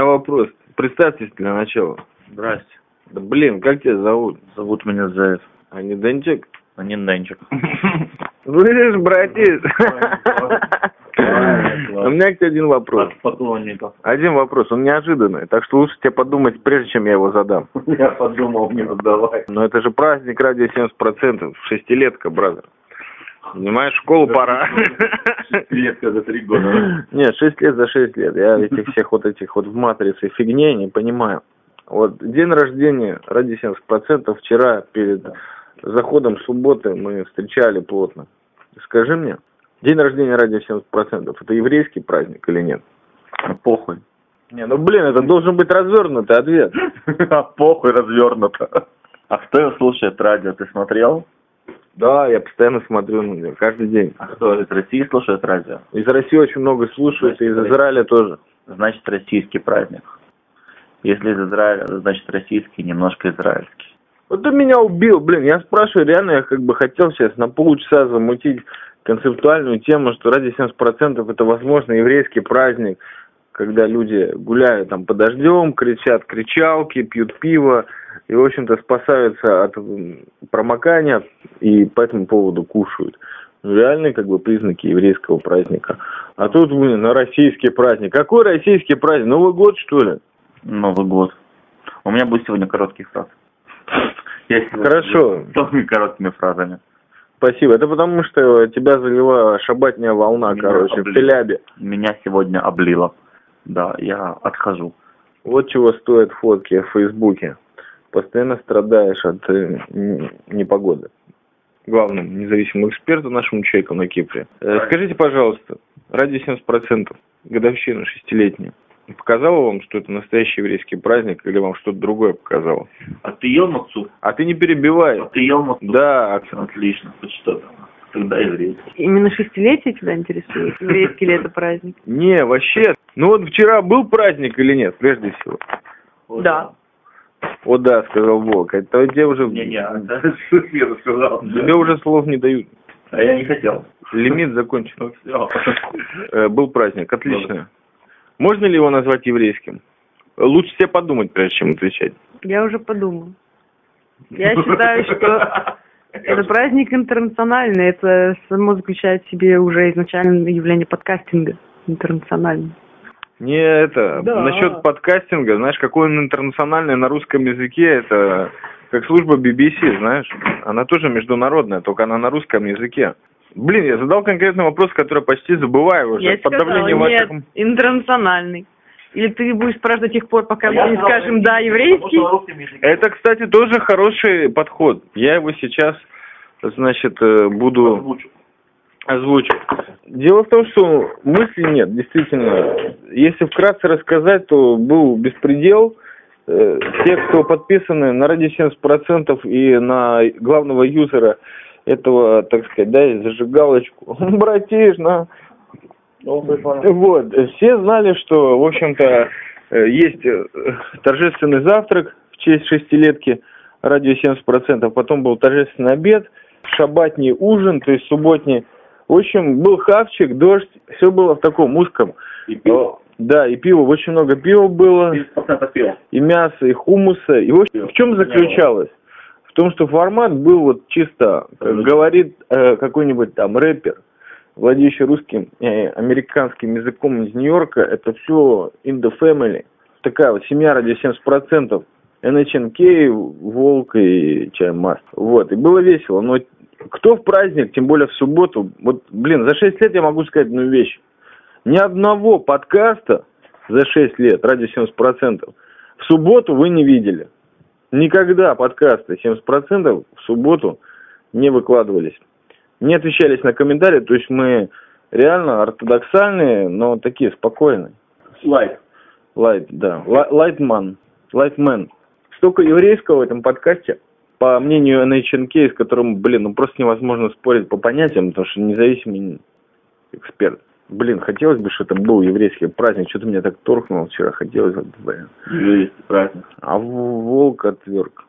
меня вопрос. Представьтесь для начала. Здрасте. Да блин, как тебя зовут? Зовут меня Заяц. А не Денчик? А не Денчик. Слышишь, братец? У меня к тебе один вопрос. Поклонников. Один вопрос, он неожиданный, так что лучше тебе подумать, прежде чем я его задам. Я подумал, не задавай. Но это же праздник ради 70%, шестилетка, бразер. Понимаешь, школу пора. Летка за три года. Нет, шесть лет за шесть лет. Я этих всех вот этих вот в матрице фигней не понимаю. Вот день рождения ради 70% вчера перед заходом субботы мы встречали плотно. Скажи мне, день рождения ради 70% это еврейский праздник или нет? Похуй. Не, ну блин, это должен быть развернутый ответ. А похуй развернуто. А кто его слушает радио, ты смотрел? Да, я постоянно смотрю на него, каждый день. А кто из России слушает радио? Из России очень много слушают, и из Израиля тоже. Значит, российский праздник. Если из Израиля, значит, российский, немножко израильский. Вот ты меня убил, блин, я спрашиваю, реально я как бы хотел сейчас на полчаса замутить концептуальную тему, что ради 70% это, возможно, еврейский праздник, когда люди гуляют там под дождем, кричат кричалки, пьют пиво и, в общем-то, спасаются от промокания и по этому поводу кушают. Ну, реальные как бы признаки еврейского праздника. А тут, блин, на российский праздник. Какой российский праздник? Новый год, что ли? Новый год. У меня будет сегодня короткий фраз. Я Хорошо. Самыми короткими фразами. Спасибо. Это потому, что тебя залила шабатняя волна, Меня короче, в облили. Телябе. Меня сегодня облило. Да, я отхожу. Вот чего стоят фотки в Фейсбуке. Постоянно страдаешь от э, непогоды. Главному независимому эксперту, нашему человеку на Кипре. Э, скажите, пожалуйста, ради 70% годовщина шестилетняя, показала вам, что это настоящий еврейский праздник, или вам что-то другое показало? А ты ел мацу? А ты не перебивай. А ты ел мацу? Да, Отлично. Хоть что-то. Тогда еврейский. Именно шестилетие тебя интересует? Еврейский ли это праздник? не, вообще. Ну вот вчера был праздник или нет, прежде всего? Да. О да, сказал Бог. Это тебе уже... Не-не, это Света сказал. Тебе уже слов не дают. А я не хотел. Лимит закончен. Ну все. Э, Был праздник, отлично. Можно ли его назвать еврейским? Лучше себе подумать, прежде чем отвечать. Я уже подумал. Я считаю, что это праздник интернациональный. Это само заключает в себе уже изначально явление подкастинга интернациональный. Не это, Да. насчет подкастинга, знаешь, какой он интернациональный на русском языке, это как служба BBC, знаешь, она тоже международная, только она на русском языке. Блин, я задал конкретный вопрос, который почти забываю уже Я под сказала, давлением нет, ваших... интернациональный. Или ты будешь спрашивать до тех пор, пока А мы не сказал, скажем «да, еврейский»? Это, кстати, тоже хороший подход. Я его сейчас, значит, э, буду... Озвучу. озвучу. Дело в том, что мысли нет, действительно. Если вкратце рассказать, то был беспредел. Э, Те, кто подписаны на ради 70% и на главного юзера этого, так сказать, да, зажигалочку, братиш, на, вот, все знали, что, в общем-то, э, есть э, торжественный завтрак в честь шестилетки, радио 70%, потом был торжественный обед, шабатний ужин, то есть субботний. В общем, был хавчик, дождь, все было в таком узком. И пиво. Да, и пиво, очень много пива было, 30% пива. и мяса, и хумуса. И в, общем, в чем заключалось? В том, что формат был вот чисто, как говорит э, какой-нибудь там рэпер, владеющий русским, э, американским языком из Нью-Йорка, это все in the family. Такая вот семья ради 70%. NHNK, Волк и Чай Маст. Вот, и было весело. Но кто в праздник, тем более в субботу, вот, блин, за 6 лет я могу сказать одну вещь. Ни одного подкаста за 6 лет, ради 70%, в субботу вы не видели. Никогда подкасты 70% в субботу не выкладывались. Не отвечались на комментарии, то есть мы реально ортодоксальные, но такие спокойные. Слайд. Лайт, да. Ла- Лайтман. Лайтмен. Столько еврейского в этом подкасте, по мнению NHNK, с которым, блин, ну просто невозможно спорить по понятиям, потому что независимый эксперт. Блин, хотелось бы, чтобы это был еврейский праздник. Что-то меня так торкнуло вчера. Хотелось бы, блин. Еврейский праздник. А волк отверг.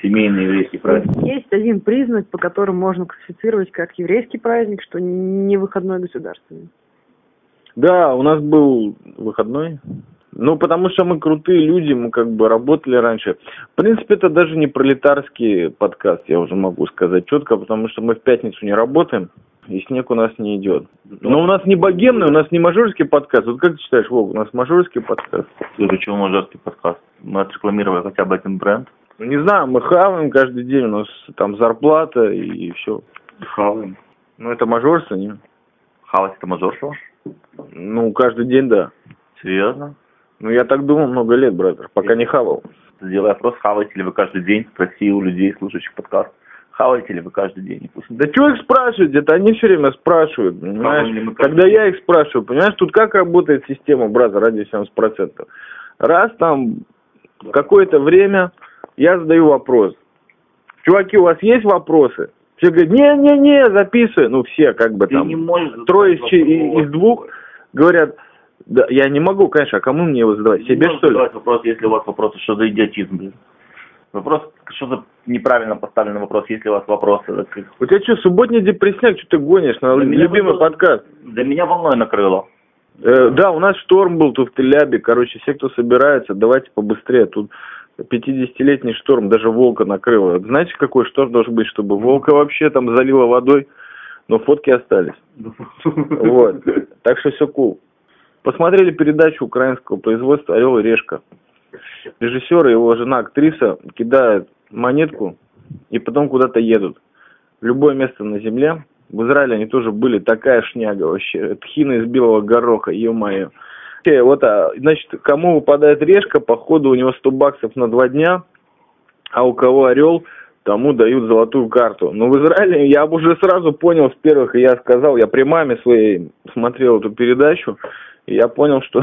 Семейный еврейский праздник. Есть один признак, по которому можно классифицировать как еврейский праздник, что не выходной государственный. Да, у нас был выходной. Ну, потому что мы крутые люди, мы как бы работали раньше. В принципе, это даже не пролетарский подкаст, я уже могу сказать четко, потому что мы в пятницу не работаем, и снег у нас не идет. Но у нас не богемный, у нас не мажорский подкаст. Вот как ты считаешь, Вов, у нас мажорский подкаст? Ты почему мажорский подкаст? Мы отрекламировали хотя бы один бренд. Ну, не знаю, мы хаваем каждый день, у нас там зарплата и все. Хаваем. Ну, это мажорство, не? Хавать это мажорство? Ну, каждый день, да. Серьезно? Ну, я так думал много лет, братер, пока не хавал. Сделай опрос, хаваете ли вы каждый день, спроси у людей, слушающих подкаст. Хаваете ли вы каждый день? Пусть... Да что их спрашивать? Это они все время спрашивают, понимаешь? Когда я их спрашиваю, понимаешь, тут как работает система, брат, ради 70%? Раз там какое-то время я задаю вопрос. Чуваки, у вас есть вопросы? Все говорят, не-не-не, записывай. Ну, все как бы там, трое из, из двух говорят, да, я не могу, конечно, а кому мне его задавать? Не Себе, что ли? задавать вопрос, если у вас вопросы, что за идиотизм, блин? Вопрос, что за неправильно поставленный вопрос, если у вас вопросы? У тебя что, субботний депрессняк, что ты гонишь на Да меня любимый просто- подкаст? Да меня волной накрыло. Э, да, у нас шторм был тут в Телябе. Короче, все, кто собирается, давайте побыстрее. Тут 50-летний шторм, даже волка накрыло. Знаете, какой шторм должен быть, чтобы волка вообще там залило водой, но фотки остались. Вот. Так что все кул. Посмотрели передачу украинского производства «Орел и решка». Режиссер и его жена, актриса, кидают монетку и потом куда-то едут. В любое место на земле. В Израиле они тоже были, такая шняга вообще. Тхина из белого гороха, ё-моё. Вот, а, значит, кому выпадает решка, походу у него 100 баксов на два дня, а у кого орел, тому дают золотую карту. Но в Израиле я уже сразу понял с первых, и я сказал, я при маме своей смотрел эту передачу, и я понял, что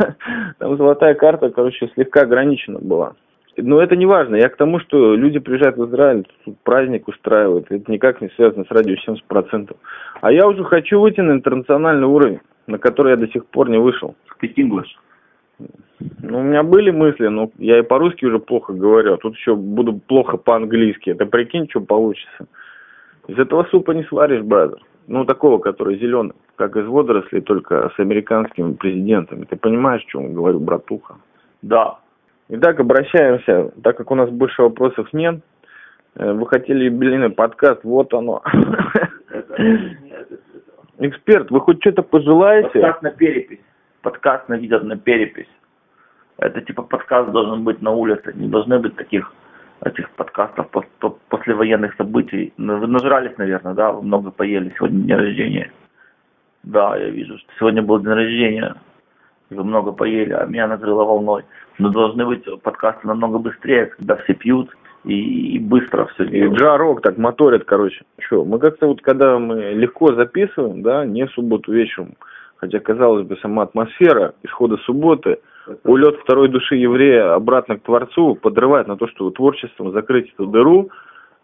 там золотая карта, короче, слегка ограничена была. Но это не важно. Я к тому, что люди приезжают в Израиль, тут праздник устраивают. Это никак не связано с радио 70%. А я уже хочу выйти на интернациональный уровень, на который я до сих пор не вышел. Speak English. Ну, у меня были мысли, но я и по-русски уже плохо говорю, а тут еще буду плохо по-английски. Это прикинь, что получится. Из этого супа не сваришь, бразер. Ну, такого, который зеленый, как из водорослей, только с американскими президентами. Ты понимаешь, о чем говорю, братуха? Да. Итак, обращаемся, так как у нас больше вопросов нет. э, Вы хотели юбилейный подкаст, вот оно. Эксперт, вы хоть что-то пожелаете? Подкаст на перепись. Подкаст на видео на перепись. Это типа подкаст должен быть на улице. Не должны быть таких этих подкастов пос- по- послевоенных событий. Ну, Вы нажрались, наверное, да? Вы много поели. Сегодня день рождения. Да, я вижу, что сегодня был день рождения. И Вы много поели, а меня накрыло волной. Но должны быть подкасты намного быстрее, когда все пьют и, и быстро все И делают. джарок так моторит, короче. Что, мы как-то вот, когда мы легко записываем, да, не в субботу вечером, хотя, казалось бы, сама атмосфера исхода субботы, улет второй души еврея обратно к Творцу подрывает на то, что творчеством закрыть эту дыру,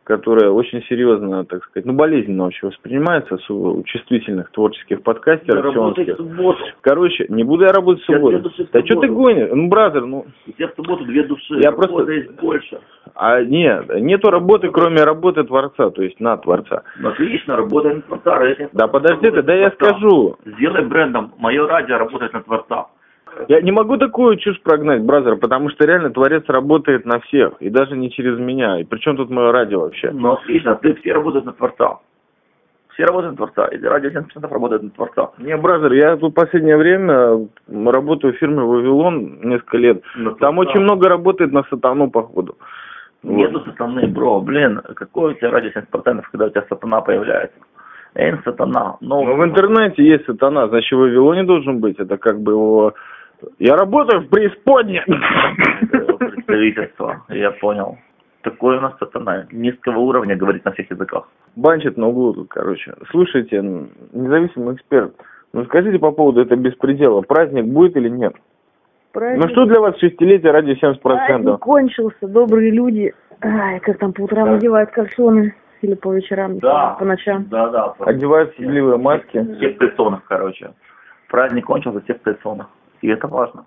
которая очень серьезно, так сказать, ну, болезненно вообще воспринимается у чувствительных творческих подкастеров. Работай в субботу. Короче, не буду я работать в субботу. в Да что ты гонишь? Ну, бразер, ну, У тебя в субботу две души. Я просто- есть больше. а нет, нету работы, кроме работы Творца, то есть на Творца. Ну, отлично, работай на Творца. Да подожди ты, да я скажу. Сделай брендом. Мое радио работает на Творца. Я не могу такую чушь прогнать, бразер, потому что реально Творец работает на всех, и даже не через меня. И причем тут мое радио вообще? Ну, отлично, ты все работают на Творца. Все работают на Творца. И радио 70% работает на Творца. Не, бразер, я тут последнее время работаю в фирме «Вавилон» несколько лет. На Там Творца. очень много работает на сатану, походу. Нету сатаны, бро, блин, какой у тебя радио 70%, когда у тебя сатана появляется? Эй, сатана. Ну, Но в интернете есть сатана, значит, в Вавилоне должен быть. Это как бы его... Я работаю в преисподне. Представительство, я понял. Такой у нас сатана. Низкого уровня говорит на всех языках. Банчит на углу тут, короче. Слушайте, независимый эксперт, ну скажите по поводу этого беспредела, праздник будет или нет? Праздник, Ну что для вас шестилетие ради 70%? праздник кончился, добрые люди. Ай, как там по утрам Да. одевают кальсоны или по вечерам, Да. по ночам. Да, да. Одевают седливые маски. Все в кальсонах, короче. Праздник кончился, все в кальсонах. И это важно.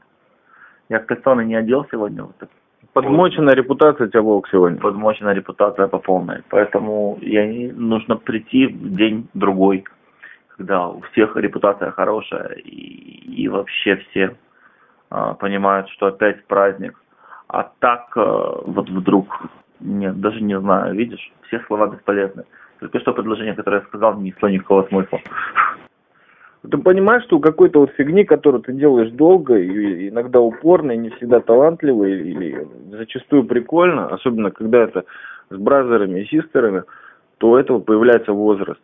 Я кальсоны не одел сегодня, вот так Подмочена репутация тебя, Волк, сегодня. подмочена репутация по полной. Поэтому я не, нужно прийти в день другой, когда у всех репутация хорошая и, и вообще все а, понимают, что опять праздник. А так э, вот вдруг, нет, даже не знаю, видишь, все слова бесполезны. Только что предложение, которое я сказал, не несло никакого смысла. Ты понимаешь, что у какой-то вот фигни, которую ты делаешь долго и иногда упорно, и не всегда талантливо, или зачастую прикольно, особенно когда это с бразерами и систерами, то у этого появляется возраст.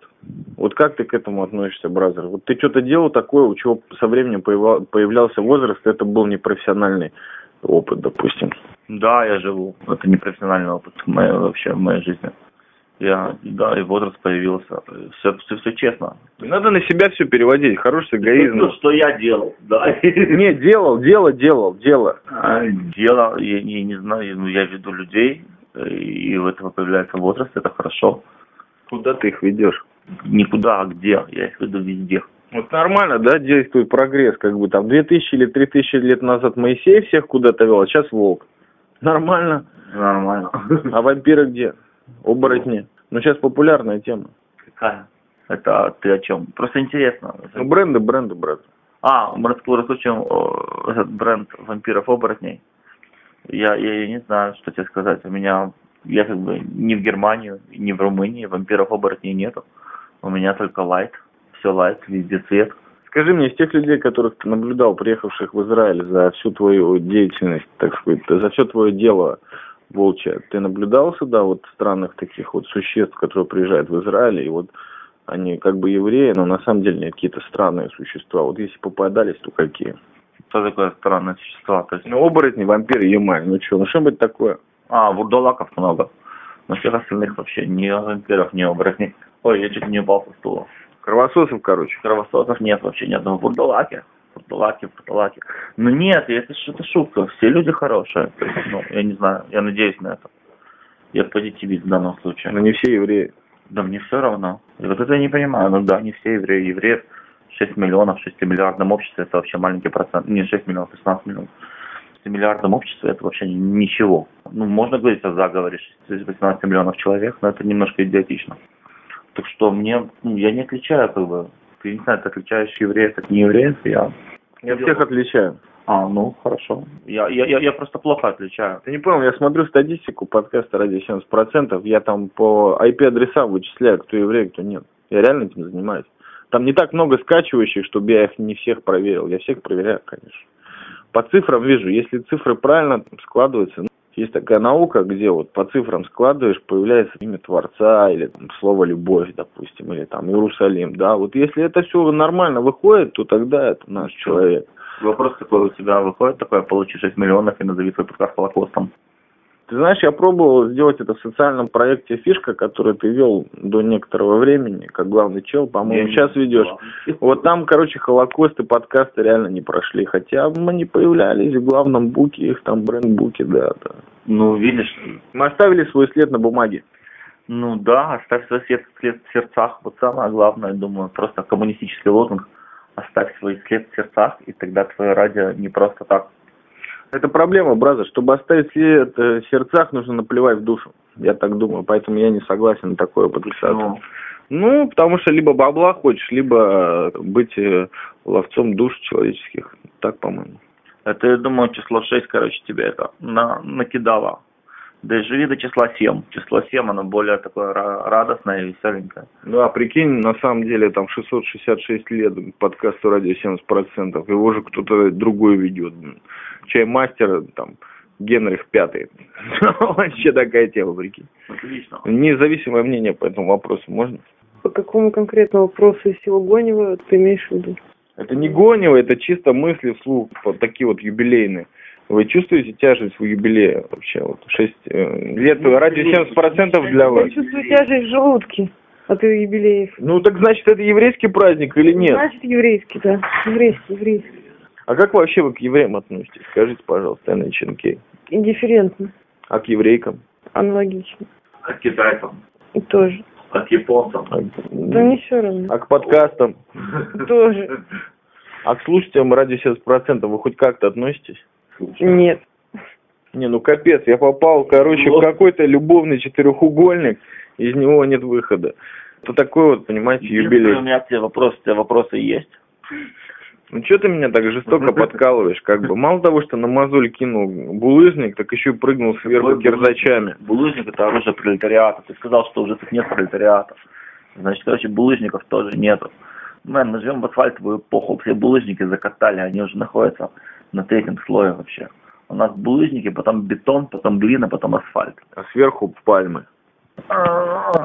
Вот как ты к этому относишься, бразер? Вот ты что-то делал такое, у чего со временем появлялся возраст, это был непрофессиональный опыт, допустим. Да, я живу. Это непрофессиональный опыт моей, вообще в моей жизни. Я, да, и возраст появился. Все, все, все честно. Надо на себя все переводить. Хороший эгоизм. Ну, что я делал, да. Не, делал, дело, делал, дело. А, дело, я, я не знаю, ну, я веду людей, и у этого появляется возраст, это хорошо. Куда ты их ведешь? Никуда, а где? Я их веду везде. Вот нормально, да, действует прогресс, как бы там 2000 или 3000 лет назад Моисей всех куда-то вел, а сейчас волк. Нормально. Нормально. А вампиры где? Оборотни. Ну, сейчас популярная тема. Какая? Это ты о чем? Просто интересно. Ну, бренды, бренды, брат. А, мы раскрутим этот бренд вампиров-оборотней. Я, я, я не знаю, что тебе сказать. У меня, я как бы ни в Германию, ни в Румынии вампиров-оборотней нету. У меня только лайт. Все лайт, везде цвет. Скажи мне, из тех людей, которых ты наблюдал, приехавших в Израиль за всю твою деятельность, так сказать, за все твое дело, волчья. Ты наблюдал сюда вот странных таких вот существ, которые приезжают в Израиль, и вот они как бы евреи, но на самом деле какие-то странные существа. Вот если попадались, то какие? Что такое странные существа? То есть... Ну, оборотни, вампиры, емаль. Ну что, ну что быть такое? А, вурдалаков много. Но всех остальных вообще ни вампиров, ни оборотней. Ой, я чуть не упал со стула. Кровососов, короче. Кровососов нет вообще ни одного. Вурдалаки. Порталаки, порталаки. Ну нет, это что-то шутка. Все люди хорошие. Ну, я не знаю, я надеюсь на это. Я позитивист в данном случае. Но не все евреи. Да мне все равно. И вот это я не понимаю. Ну да, не все евреи. Евреев 6 миллионов, в 6 миллиардном обществе это вообще маленький процент. Не 6 миллионов, 16 миллионов. В 6 миллиардном обществе это вообще ничего. Ну, можно говорить о заговоре 18 миллионов человек, но это немножко идиотично. Так что мне, ну, я не отличаю как бы ты, не знаю, ты отличаешь евреев от неевреев, я... Я всех отличаю. А, ну, хорошо. Я, я, я, я просто плохо отличаю. Ты не понял, я смотрю статистику подкаста ради 70%, я там по IP-адресам вычисляю, кто еврей, кто нет. Я реально этим занимаюсь. Там не так много скачивающих, чтобы я их не всех проверил. Я всех проверяю, конечно. По цифрам вижу, если цифры правильно складываются, есть такая наука, где вот по цифрам складываешь, появляется имя Творца или там, слово «любовь», допустим, или там «Иерусалим», да. Вот если это все нормально выходит, то тогда это наш человек. Вопрос такой у тебя выходит такой, получи 6 миллионов и назови свой подкаст Холокостом. Ты знаешь, я пробовал сделать это в социальном проекте «Фишка», который ты вел до некоторого времени, как главный чел, по-моему, сейчас ведешь. Вот там, короче, холокосты, подкасты реально не прошли, хотя мы не появлялись в главном буке, их там бренд-буке, да, да. Ну, видишь. Мы оставили свой след на бумаге. Ну да, оставь свой след, след в сердцах. Вот самое главное, думаю, просто коммунистический лозунг. Оставь свой след в сердцах, и тогда твое радио не просто так это проблема, бразер. Чтобы оставить след в сердцах, нужно наплевать в душу. Я так думаю, поэтому я не согласен на такое подписаться. Ну, потому что либо бабла хочешь, либо быть э, ловцом душ человеческих. Так, по-моему. Это, я думаю, число 6, короче, тебе это на, накидало. Да и живи до числа 7. Число 7, оно более такое радостное и веселенькое. Ну, а прикинь, на самом деле, там 666 лет подкасту радио 70%. Его же кто-то другой ведет чаймастер, там, Генрих Пятый. Вообще такая тема, прикинь. Отлично. Независимое мнение по этому вопросу можно? По какому конкретному вопросу из всего Гонева ты имеешь в виду? Это не Гонева, это чисто мысли вслух, вот такие вот юбилейные. Вы чувствуете тяжесть в юбилее вообще? Вот 6 э, лет, ну, ради 70% для вас. Я чувствую тяжесть в желудке от юбилеев. Ну так значит это еврейский праздник или нет? Значит еврейский, да. Еврейский, еврейский. А как вообще вы к евреям относитесь? Скажите, пожалуйста, Анна Ченкей. Индифферентно. А к еврейкам? Аналогично. А к китайцам? И тоже. А к японцам? А, да не все равно. А к подкастам? Тоже. А к слушателям ради 70% вы хоть как-то относитесь? Нет. Не, ну капец, я попал, короче, в какой-то любовный четырехугольник, из него нет выхода. Это такой вот, понимаете, юбилей. У меня к тебе вопрос, у тебя вопросы есть? Ну что ты меня так жестоко подкалываешь, как бы? Мало того, что на мозоль кинул булыжник, так еще и прыгнул сверху Какой кирзачами. Булыжник это оружие пролетариата. Ты сказал, что уже тут нет пролетариата. Значит, короче, булыжников тоже нету. Мэн, мы живем в асфальтовую эпоху, все булыжники закатали, они уже находятся на третьем слое вообще. У нас булыжники, потом бетон, потом глина, потом асфальт. А сверху пальмы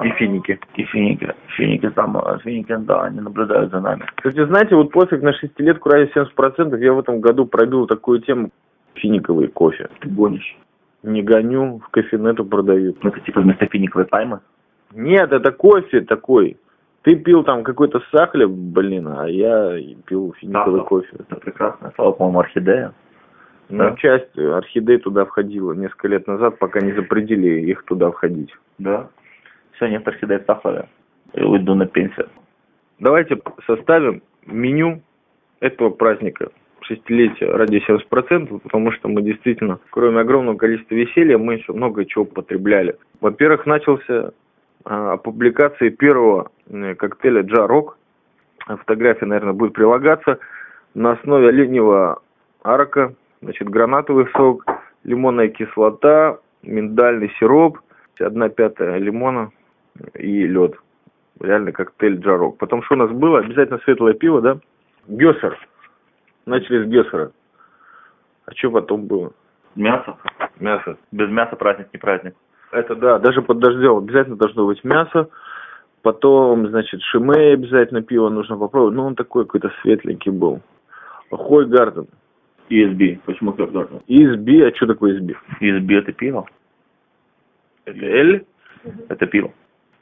и финики. И финики. Финики там, э, финики, да, они наблюдают за нами. Кстати, знаете, вот пофиг на шестилетку ради 70%, я в этом году пробил такую тему финиковый кофе. Ты гонишь. Не гоню, в кофенету продают. Ну, это типа вместо финиковой пальмы. Нет, это кофе такой. Ты пил там какой-то сахлеб, блин, а я пил финиковый Сахар. кофе. Это прекрасное слово, по-моему, орхидея. Ну, Да. часть орхидей туда входила несколько лет назад, пока не запретили их туда входить. Да. Все, нет орхидей в сахаре. И уйду на пенсию. Давайте составим меню этого праздника шестилетия ради 70%, потому что мы действительно, кроме огромного количества веселья, мы еще много чего потребляли. Во-первых, начался а, публикации первого коктейля Джарок. Фотография, наверное, будет прилагаться на основе оленевого арака, значит, гранатовый сок, лимонная кислота, миндальный сироп, одна пятая лимона и лед. Реально коктейль Джарок. Потом что у нас было? Обязательно светлое пиво, да? Гессер. Начали с Гессера. А что потом было? Мясо. Мясо. Без мяса праздник не праздник. Это да, даже под дождем обязательно должно быть мясо. Потом, значит, шимей обязательно пиво нужно попробовать. Ну, он такой какой-то светленький был. Хойгарден. ESB. Почему как должен? Изби, а что такое изби? ESB это пиво. Это Эль? Это пиво.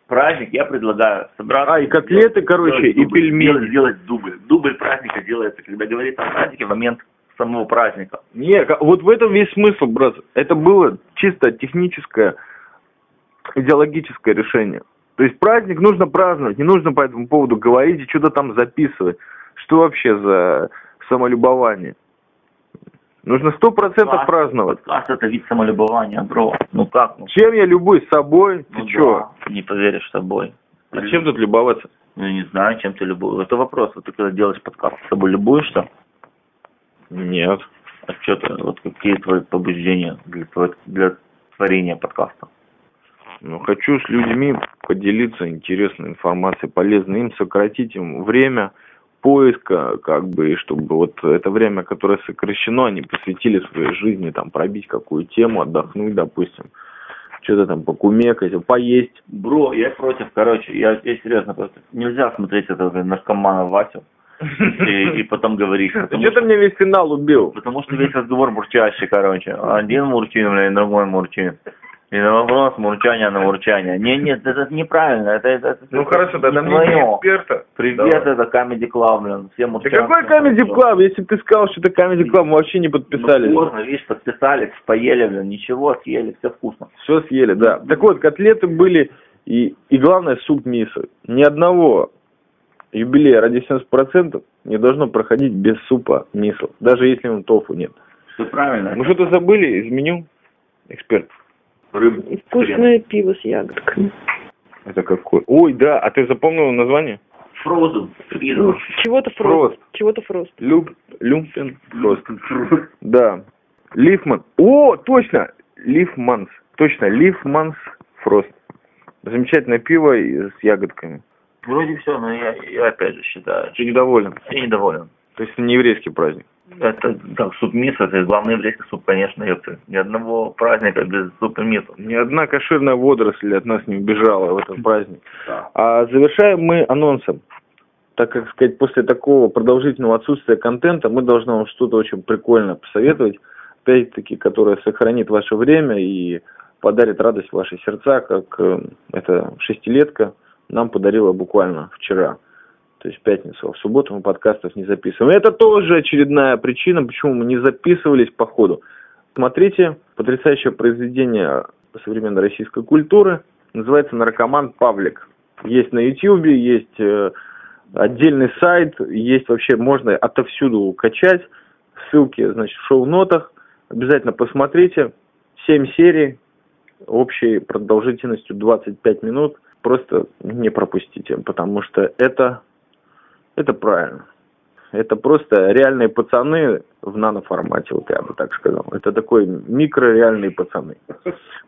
Праздник я предлагаю собраться. А, и котлеты, короче, сделать и дубль, пельмени. Сделать, дубль. Дубль праздника делается, когда говорится о празднике в момент самого праздника. Не, ка- вот в этом весь смысл, брат. Это было чисто техническое, идеологическое решение. То есть праздник нужно праздновать, не нужно по этому поводу говорить и что-то там записывать. Что вообще за самолюбование? Нужно сто процентов праздновать. Подкаст это вид самолюбования, бро. Ну как? Ну, Чем я любуюсь собой? Ты ну чё? да, не поверишь собой. А чем тут любоваться? Ну, не знаю, чем ты любуешься. Это вопрос. Вот ты когда делаешь подкаст, с собой любуешься? Нет. А что ты, вот какие твои побуждения для, для творения подкаста? Ну, хочу с людьми поделиться интересной информацией, полезной им, сократить им время поиска, как бы, и чтобы вот это время, которое сокращено, они посвятили своей жизни, там, пробить какую тему, отдохнуть, допустим, что-то там покумекать, поесть. Бро, я против, короче, я, я серьезно просто. Нельзя смотреть этого наркомана Васю и, и потом говорить. Ты что-то мне весь финал убил. потому что весь разговор мурчащий, короче. Один мурчит, блин, другой мурчит. И на вопрос мурчание на мурчание. Не, нет, это неправильно. Это, это, это Ну хорошо, тогда не мне не эксперта. Привет, Давай. это Comedy Club, блин. Все Да мурчат. какой Comedy Club? Если бы ты сказал, что это Comedy Club, мы вообще не подписались. Ну, поздно, видишь, подписались, поели, блин, ничего, съели, все вкусно. Все съели, да. Так вот, котлеты были, и, и главное, суп мисо. Ни одного юбилея ради 70% не должно проходить без супа мисо, даже если он тофу нет. Все правильно. Мы что-то забыли из меню, эксперт? Рыбу. Вкусное пиво с ягодками. Это какой? Ой, да, а ты запомнил название? Фрозен. Ну, Чего-то фрост. Фрост. Чего-то фрост. Люб, люмпен, фрост. Да. Лифман. О, точно! Лифманс. Точно, Лифманс Фрост. Замечательное пиво и с ягодками. Вроде все, но я, я опять же считаю, Ты недоволен? я недоволен. То есть это не еврейский праздник? Это, так, суп мисо, это главный еврейский суп, конечно, ёпты. Ни одного праздника без супа мисо. Ни одна кошерная водоросль от нас не убежала в этот праздник. Да. А завершаем мы анонсом. Так как сказать, после такого продолжительного отсутствия контента мы должны вам что-то очень прикольное посоветовать, опять-таки, которое сохранит ваше время и подарит радость в ваши сердца, как э, эта шестилетка нам подарила буквально вчера. То есть пятницу, а в субботу мы подкастов не записываем. Это тоже очередная причина, почему мы не записывались по ходу. Смотрите, потрясающее произведение современной российской культуры. Называется «Наркоман Павлик». Есть на YouTube, есть э, отдельный сайт, есть вообще, можно отовсюду качать. Ссылки, значит, в шоу-нотах. Обязательно посмотрите. Семь серий общей продолжительностью 25 минут. Просто не пропустите, потому что это, это правильно. это просто реальные пацаны в наноформате, вот я бы так сказал. Это такой микрореальные пацаны.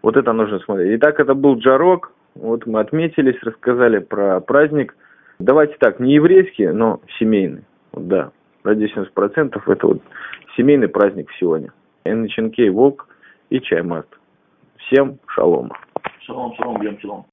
Вот это нужно смотреть. Итак, это был Джарок. Вот мы отметились, рассказали про праздник. Давайте так, не еврейский, но семейный. Вот, да, ради 70% это вот семейный праздник сегодня. НЧНК Волк и Чаймаст. Всем шалом. Шалом, шалом, Бьем шалом.